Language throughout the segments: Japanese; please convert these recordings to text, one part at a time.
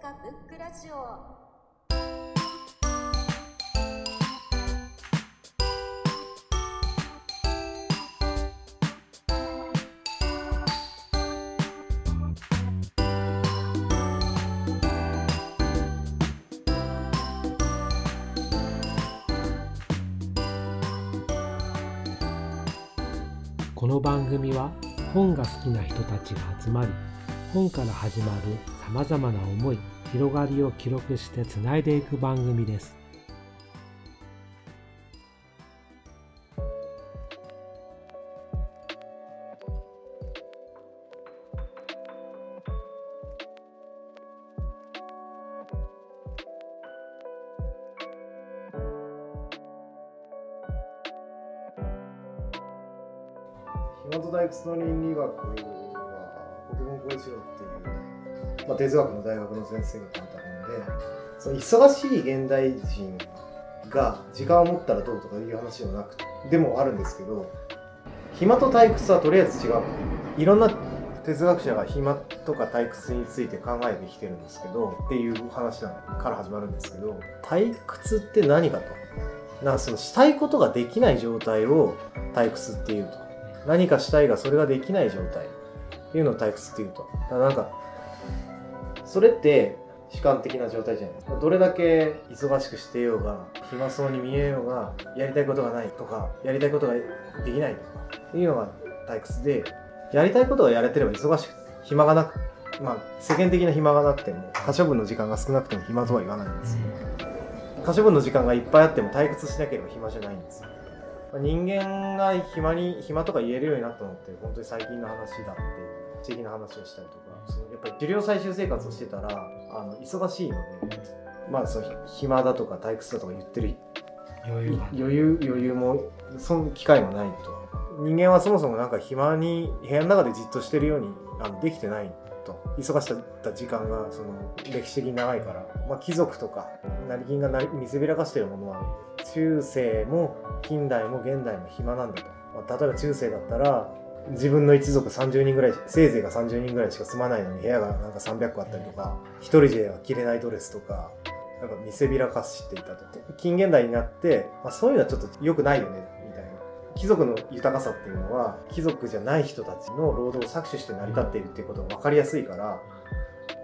塚ブックラジオ。この番組は本が好きな人たちが集まり本から始まるまざまな思い広がりを記録してつないでいく番組です。大屈の倫理学は国分光一郎っていう、まあ、哲学の大学の先生が書いた本でその忙しい現代人が時間を持ったらどうとかいう話でもなくでもあるんですけど暇と退屈はとりあえず違う。いろんな哲学者が暇とか退屈について考えてきてるんですけどっていう話なのから始まるんですけど退屈って何かと。なんかそのしたいことができない状態を退屈っていうと。何かしたいがそれができない状態っていうのを退屈っていうと。だからなんかそれって主観的な状態じゃない。どれだけ忙しくしてようが暇そうに見えようがやりたいことがないとかやりたいことができないとかっていうのが退屈でやりたいことがやれてれば忙しく暇がなくまあ世間的な暇がなくても可処分の時間が少なくても暇とは言わないんです可処分の時間がいっぱいあっても退屈しなければ暇じゃないんですよ。人間が暇に暇とか言えるようになったのって本当に最近の話だって不思議な話をしたりとかっぱり狩猟採集生活をしてたらあの忙しいのでまあその暇だとか退屈だとか言ってる。余裕が。余裕余裕もその機会もないと。人間はそもそもなんか暇に部屋の中でじっとしてるようにあのできてないと。忙しかった時間がその歴史的に長いから、まあ、貴族とか成金がなり見せびらかしてるものは中世も近代も現代も暇なんだと、まあ、例えば中世だったら自分の一族30人ぐらいせいぜいが30人ぐらいしか住まないのに部屋がなんか300個あったりとか一人では着れないドレスとかなんか見せびらかしていたと。近現代になって、まあ、そういうのはちょっと良くないよねみたいな。貴族の豊かさっていうのは貴族じゃない人たちの労働を搾取して成り立っているっていうことが分かりやすいから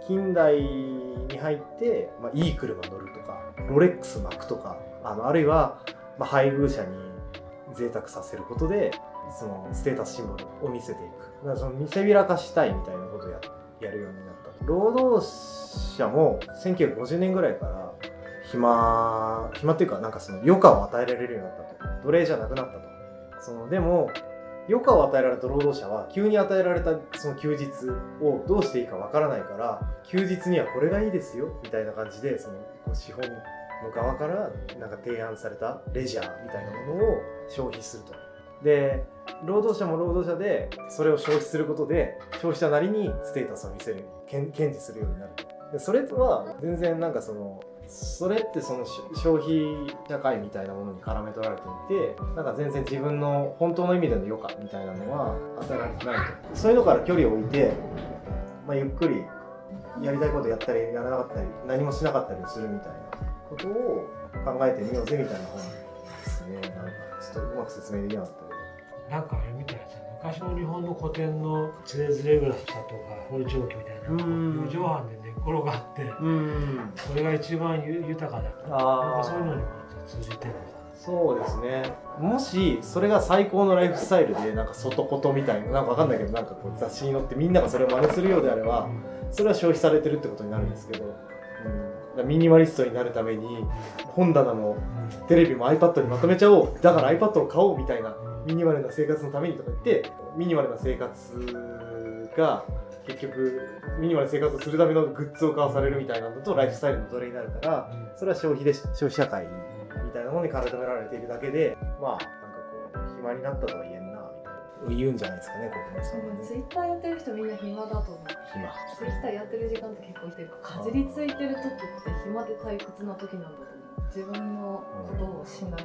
近代に入って、まあ、いい車乗るとかロレックス巻くとかあのあるいは、まあ、配偶者に贅沢させることでそのステータスシンボルを見せていく。だからその見せびらかしたいみたいなことをややるようになった労働者も1950年ぐらいから暇暇っていうかなんかその余暇を与えられるようになったと。奴隷じゃなくなったと。そのでも余暇を与えられた労働者は急に与えられたその休日をどうしていいかわからないから休日にはこれがいいですよみたいな感じでその資本の側からなんか提案されたレジャーみたいなものを消費すると。で労働者も労働者でそれを消費することで消費者なりにステータスを見せる。堅持するようになる。とでそれとは全然なんかそのそれってその消費社会みたいなものに絡め取られていてなんか全然自分の本当の意味での余暇みたいなのは与えられてないと。そういうのから距離を置いて、まあ、ゆっくりやりたいことやったりやらなかったり何もしなかったりするみたいなことを考えてみようぜみたいな本ですね。なんかちょっとうまく説明できなかったけどなんかあれみたいですね昔の日本の古典のつれづれ草とか法律状況みたいなうん。四畳半で寝っ転がってうん。それが一番ゆ豊かだなんあかそういうのにも通じてるのかそうですね。もしそれが最高のライフスタイルでなんか外ことみたいななんかわかんないけどなんかこう雑誌に載ってみんながそれを真似するようであればそれは消費されてるってことになるんですけど、ミニマリストになるために本棚もテレビも iPad にまとめちゃおう。だから iPad を買おうみたいなミニマルな生活のためにとか言ってミニマルな生活が結局ミニマル生活をするためのグッズを買わされるみたいなのとライフスタイルの奴隷になるからそれは消費で消費社会みたいなものに絡められているだけでまあなんかこう暇になったとは言えない言うんじゃないですかね国民さんはねツイッターやってる人みんな暇だと思う。暇。ツイッターやってる時間って結構いてるかじりついてる時って暇で退屈な時なんだと思う。自分のことをしない、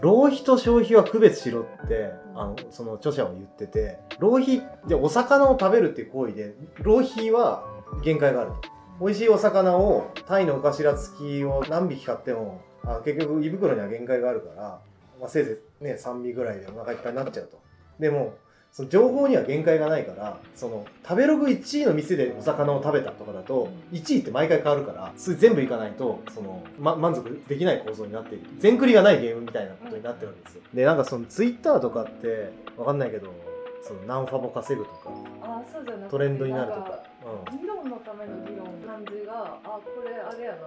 浪費と消費は区別しろってあのその著者は言ってて浪費でお魚を食べるっていう行為で浪費は限界がある美味しいお魚をタイのお頭付きを何匹買ってもあ結局胃袋には限界があるから、まあ、せいぜいね3尾ぐらいでお腹いっぱいになっちゃうとでもその情報には限界がないからその食べログ1位の店でお魚を食べたとかだと1位って毎回変わるからそれ全部いかないとその、ま、満足できない構造になっている全クリがないゲームみたいなことになってるわけですよ。でなんかそのツイッターとかってわかんないけどその何ファボ稼ぐとかトレンドになるとんか、うん、議論のための議論感じがあこれあれやな。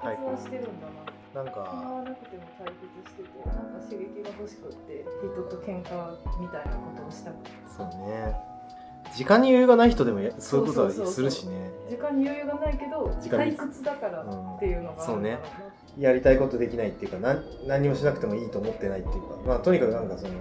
対決はしてるんだななんか、らなくても対決しててなんか刺激が欲しくって人と喧嘩みたいなことをしたくてそうね。時間に余裕がない人でもやそういうことはするしね。時間に余裕がないけど時間に退屈だからっていうのがあるんそうねやりたいことできないっていうか、なん何もしなくてもいいと思ってないっていうか、まあとにかくなんかその、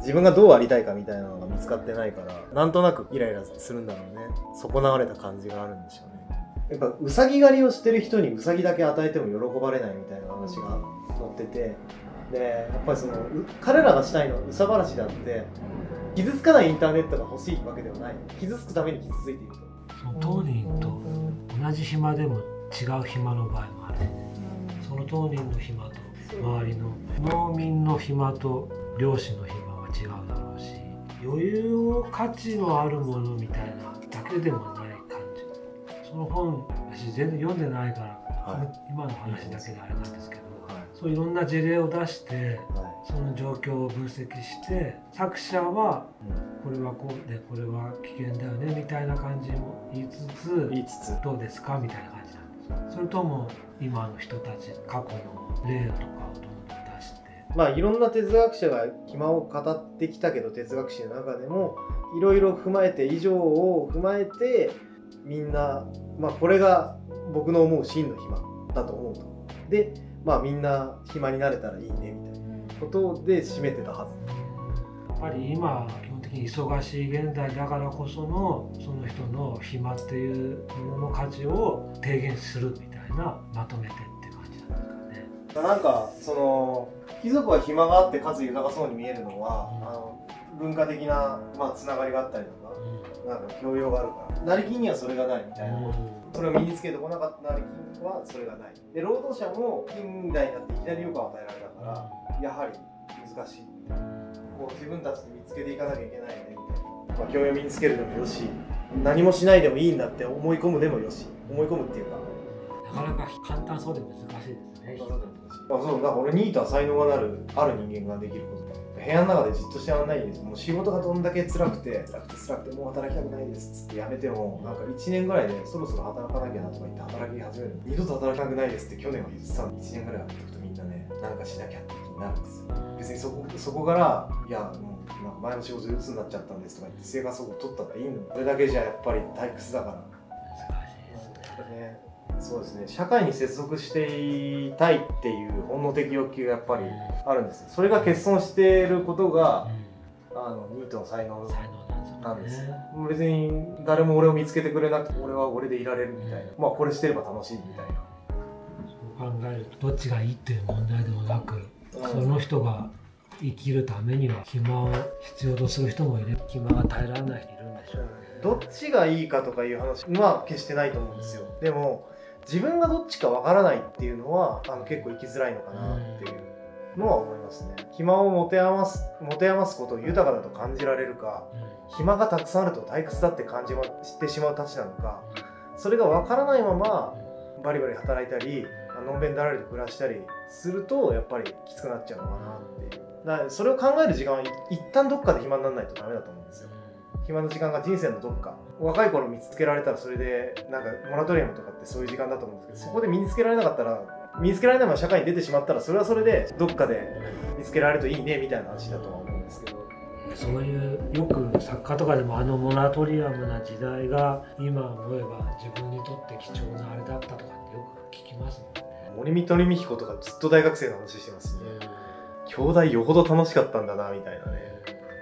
自分がどうありたいかみたいなのが見つかってないから、なんとなくイライラするんだろうね。損なわれた感じがあるんでしょうね。やっぱ、うさぎ狩りをしてる人にうさぎだけ与えても喜ばれないみたいな話が載ってて、で、やっぱりその、う彼らがしたいのはうさばらしであって、傷つかないインターネットが欲しいわけではない。傷つくために傷ついていると。その当人と同じ暇でも違う暇の場合もあるその当人の暇と周りの農民の暇と漁師の暇は違うだろうし余裕を価値のあるものみたいなだけでもその本私全然読んでないから、は今の話だけであれなんですけどはい。そういろんな事例を出してはその状況を分析して作者はこれはこうでこれは危険だよねみたいな感じも言いつつ言いつつ、どうですか？みたいな感じなんですよ。それとも今の人たち過去の例とかをどんどん出して。まあいろんな哲学者が暇を語ってきたけど哲学史の中でもいろいろ踏まえて以上を踏まえてみんなまあこれが僕の思う真の暇だと思うと。でまあみんな暇になれたらいいねみたいなことで締めてたはず。やっぱり今基本的に忙しい現代だからこそのその人の暇っていうものの価値を低減するみたいなまとめてって感じなんですかね。なんかその貴族は暇があって数豊かそうに見えるのは、うん。あの文化的な、まあ、つながりがあったりとかなんか教養があるから。成金にはそれがないみたいな。それを身につけてこなかった成金はそれがない。で労働者も近代になっていきなりよく与えられたからやはり難しいみたいな。こう自分たちで見つけていかなきゃいけないねみたいな、まあ、教養を身につけるでもよし何もしないでもいいんだって思い込むでもよし思い込むっていうか。なかなか簡単そうで難しいですね。あそうだから俺ニートは才能がなるある人間ができること部屋の中でじっとしてらんないんです。もう仕事がどんだけ辛くて辛くて辛くてもう働きたくないですっつってやめてもなんか1年ぐらいでそろそろ働かなきゃなとか言って働き始める。二度と働きたくないですって去年は言ってたの。に1年ぐらいやっていくとみんなねなんかしなきゃって気になるんですよ。別にそこそこからいやもうなんか前の仕事で鬱になっちゃったんですとか言って生活保護取ったらいいの。にそれだけじゃやっぱり退屈だから。難しいですね。ね、そうですね。社会に接続していたいっていう本能的欲求がやっぱりあるんですよ。それが欠損していることがあのニートの才能才能なんですよね。別に誰も俺を見つけてくれなくて俺は俺でいられるみたいな。まあこれしてれば楽しいみたいな。そう考えるとどっちがいいっていう問題でもなく、うん。その人が生きるためには暇を必要とする人もいれば暇が耐えられない人いるんでしょうね。どっちがいいかとかいう話は決してないと思うんですよ。でも自分がどっちかわからないっていうのはあの結構生きづらいのかなっていうのは思いますね。暇を持て余す持て余すことを豊かだと感じられるか暇がたくさんあると退屈だって感じましてしまうたちなのかそれが分からないままバリバリ働いたりのんべんだらりと暮らしたりするとやっぱりきつくなっちゃうのかなっていう。だからそれを考える時間は一旦どっかで暇にならないとダメだと思うんですよ暇の時間が人生のどっか。若い頃見つけられたらそれでなんかモラトリアムとかってそういう時間だと思うんですけどそこで身につけられなかったら身につけられないまま社会に出てしまったらそれはそれでどっかで見つけられるといいねみたいな話だとは思うんですけど。そういうよく作家とかでもあのモラトリアムな時代が今思えば自分にとって貴重なあれだったとかってよく聞きますもんね。森見鳥美彦とかずっと大学生の話してますね。兄弟よほど楽しかったんだなみたいなね。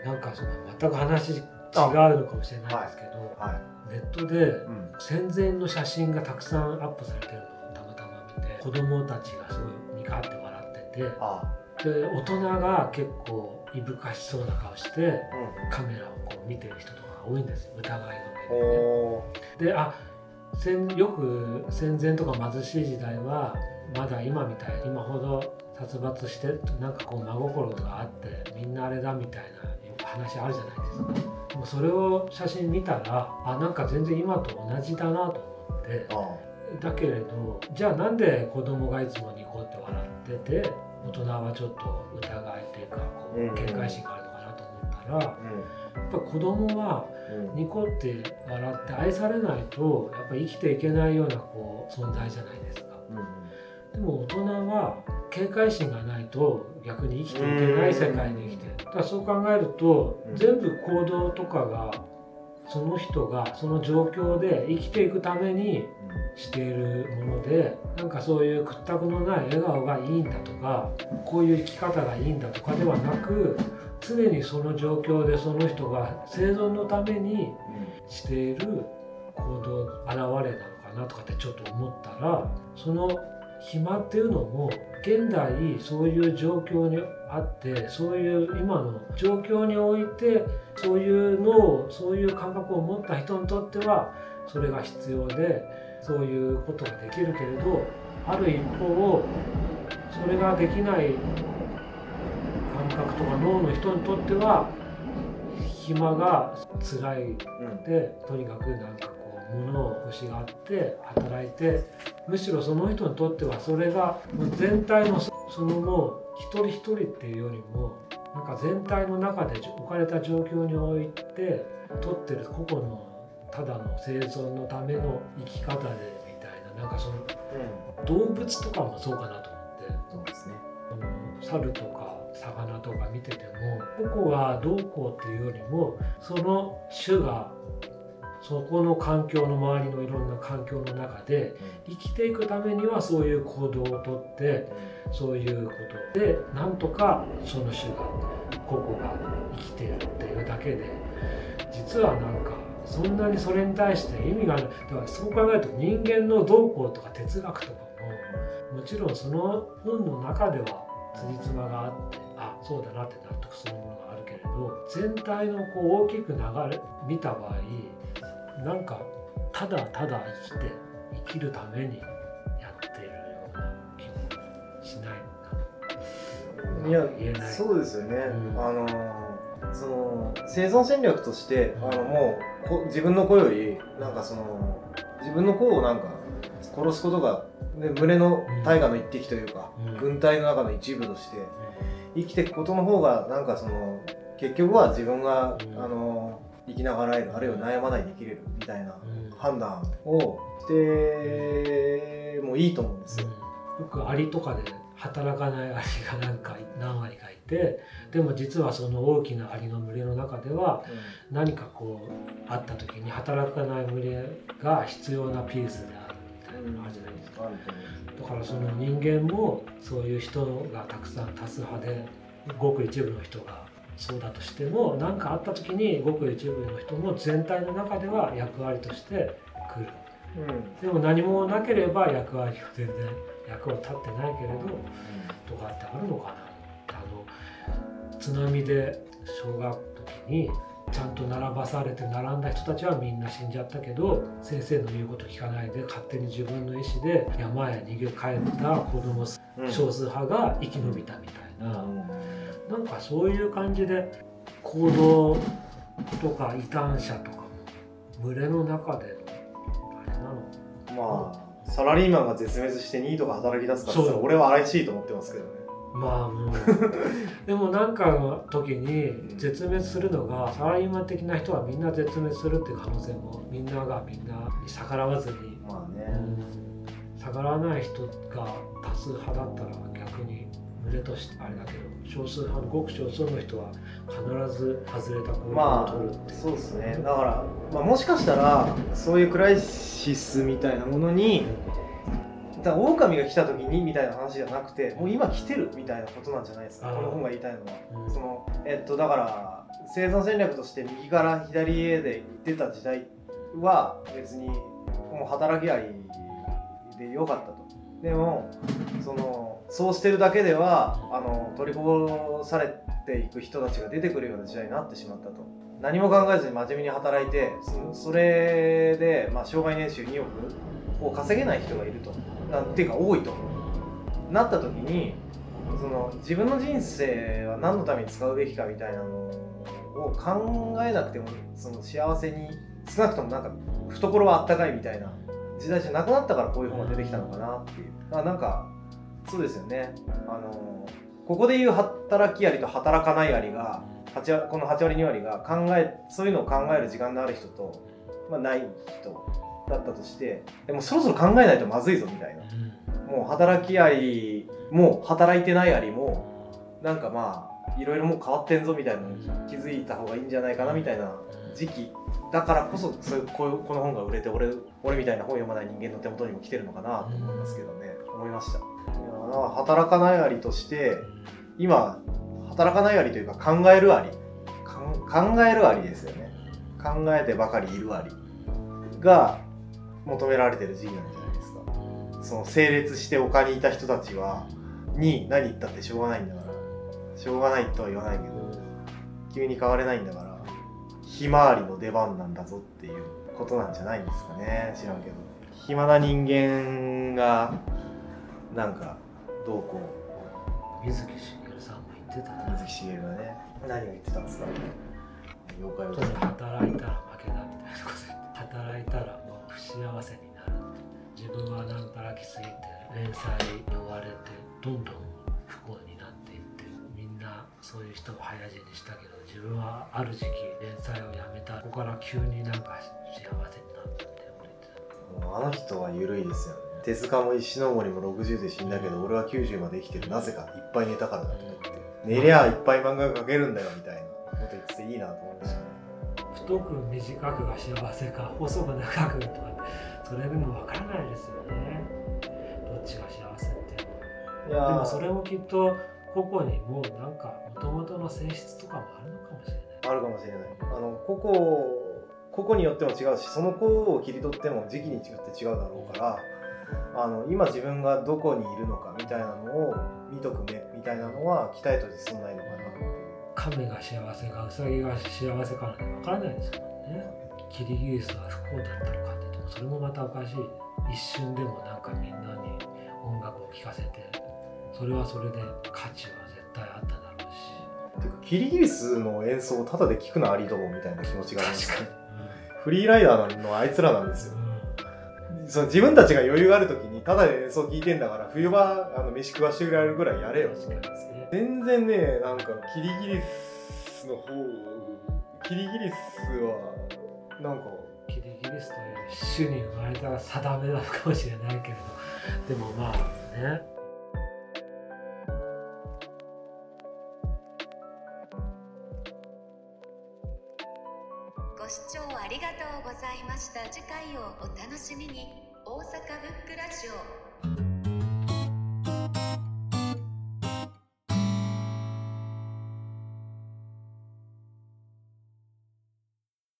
なんかその全く話違うのかもしれないですけど、はネットで戦前の写真がたくさんアップされてるのをたまたま見て子供たちがすごいニカって笑っててあ。で大人が結構いぶかしそうな顔してうん。カメラをこう見てる人とかが多いんですよ疑いの目でね。おであ戦よく戦前とか貧しい時代はまだ今みたい今ほど殺伐してなんかこう真心があってみんなあれだみたいな話あるじゃないですかでもそれを写真見たらあなんか全然今と同じだなと思って。あだけれどじゃあなんで子供がいつもニコって笑ってて大人はちょっと疑いというかこうんうん。う警戒心があるのかなと思ったらやうっぱ子供はんうん。ニコって笑って愛されないとやっぱ生きていけないようなこう存在じゃないですか。でも大人は警戒心がないと逆に生きていけない世界に生きて。るだからそう考えるとうん。全部行動とかがその人がその状況で生きていくためにしているものでなんかそういう屈託のない笑顔がいいんだとかこういう生き方がいいんだとかではなく常にその状況でその人が生存のためにしている行動現れなのかなとかってちょっと思ったらその暇っていうのも現代そういう状況にあってそういう今の状況においてそういうのをそういう感覚を持った人にとってはそれが必要でそういうことができるけれどある一方それができない感覚とか脳の人にとっては暇が辛いうん。でとにかくなんかこう物を欲しがって働いてむしろその人にとってはそれが全体のそそのもう一人一人っていうよりもなんか全体の中で置かれた状況において取ってる個々のただの生存のための生き方でみたいななんかその動物とかもそうかなと思って。そうですね猿とか魚とか見てても個々がどうこうっていうよりもその種がそこの環境の周りのいろんな環境の中で生きていくためにはそういう行動をとってそういうことでなんとかその種が個々が生きてるっていうだけで実はなんかそんなにそれに対して意味がないだからそう考えると人間の動向とか哲学とかももちろんその本の中ではつじつまがあってあそうだなって納得するものがあるけれど全体のこう大きく流れ見た場合なんかただただ生きて生きるためにやっているような気もしないいやそうですよね、うん。あのその生存戦略として、うん。あのもうこ自分の子よりなんかその自分の子をなんか殺すことが、ね、群れの大河の一滴というか、うん。軍隊の中の一部として生きていくことの方がなんかその結局は自分が、うん。あの生きながらえるあるいは悩まないで生きれるみたいなうん判断をしてもいいと思うんですよ。よくアリとかで働かないアリがなんか何割かいてでも実はその大きなアリの群れの中では何かこうあった時に働かない群れが必要なピースであるみたいなのあるじゃないですか。だからその人間もそういう人がたくさん多数派でごく一部の人がそうだとしても何かあった時にごく一部の人も全体の中では役割として来る。でも何もなければ役割を全然役を立ってないけれどとかってあるのかなあの津波で小学時にちゃんと並ばされて並んだ人たちはみんな死んじゃったけど先生の言うこと聞かないで勝手に自分の意思で山へ逃げ帰った子供うん。少数派が生き延びたみたいな、なんかそういう感じで行動とか異端者とかも群れの中でのあれなのまあサラリーマンが絶滅してニートが働き出すから俺は怪しいと思ってますけどねまあもう。でもなんかの時に絶滅するのがサラリーマン的な人はみんな絶滅するっていう可能性もみんながみんなに逆らわずに、まあね。うん。逆らわない人が多数派だったら逆に群れとしてあれだけど少数派のごく少数の人は必ず外れた行動をま取るっていう。あそうですね。だから、まあ、もしかしたらそういうクライシスみたいなものにだから狼が来た時にみたいな話じゃなくてもう今来てるみたいなことなんじゃないですか。この本が言いたいのは。うん。そのえっとだから生存戦略として右から左へで出た時代は別にもう働きありで良かったと。でもそのそうしてるだけではあの取りこぼされていく人たちが出てくるような時代になってしまったと。何も考えずに真面目に働いてそそれで、まあ、障害年収2億を稼げない人がいるとあっていうか多いとなった時にその自分の人生は何のために使うべきかみたいなのを考えなくてもその幸せに少なくともなんか懐はあったかいみたいな時代じゃなくなったからこういう本が出てきたのかなっていう。あなんかそうですよね。あのここでいう働きありと働かないありがこの8割2割が考えそういうのを考える時間のある人と、まあ、ない人。だったとしてでもそろそろ考えないとまずいぞみたいな。もう働きありも働いてないありもなんかまあいろいろもう変わってんぞみたいなのに気づいた方がいいんじゃないかなみたいな時期だからこそそういうこういうこの本が売れて俺俺みたいな本読まない人間の手元にも来てるのかなと思いますけどね。思いました。いや働かないありとして今働かないありというか考えるあり。考えるありですよね。考えてばかりいるありが求められてる時期なんじゃないですか。その整列して丘にいた人たちはに何言ったってしょうがないんだから。しょうがないとは言わないけど急に変われないんだからひまわりの出番なんだぞっていうことなんじゃないんですかね。知らんけど。暇な人間がなんかどうこ水木しげるさんも言ってたうな。水木しげるがね何を言ってたんですか。妖怪を働いたら負けだみたいなこと言って働いたら幸せになる自分はなん働きすぎて連載に追われてどんどん不幸になっていってみんなそういう人を早死にしたけど自分はある時期連載をやめた。ここから急になんか幸せになったって思ってた。あの人は緩いですよね。手塚も石森も60で死んだけど俺は90まで生きてる。なぜかいっぱい寝たからだとか言って寝りゃいっぱい漫画描けるんだよみたいなこと言ってていいなと思いましたね。太く短くが幸せか細く長くとかそれでも分からないですよね。どっちが幸せって。でもそれもきっと個々にもうなんか元々の性質とかもあるのかもしれない。あるかもしれない。あの個々個々によっても違うしその子を切り取っても時期によって違うだろうからあの今自分がどこにいるのかみたいなのを見とく目みたいなのは期待としてそんないのかな亀が幸せかウサギが幸せかなんて分からないですもんね。キリギリスは不幸だったのかって言ってもそれもまたおかしい。一瞬でもなんかみんなに音楽を聴かせてそれはそれで価値は絶対あっただろうし。てかキリギリスの演奏をただで聴くのありともみたいな気持ちがあります確かねフリーライダーのあいつらなんですよに。その自分たちが余裕がある時にただで演奏聴いてんだから冬場あの飯食わしてくれるぐらいやれよ確かにね全然ねなんかキリギリスの方キリギリスはなんかキリギリスという種に生まれた定めなのかもしれないけれどでもまあね。ご視聴ありがとうございました。次回をお楽しみに。大阪ブックラジオ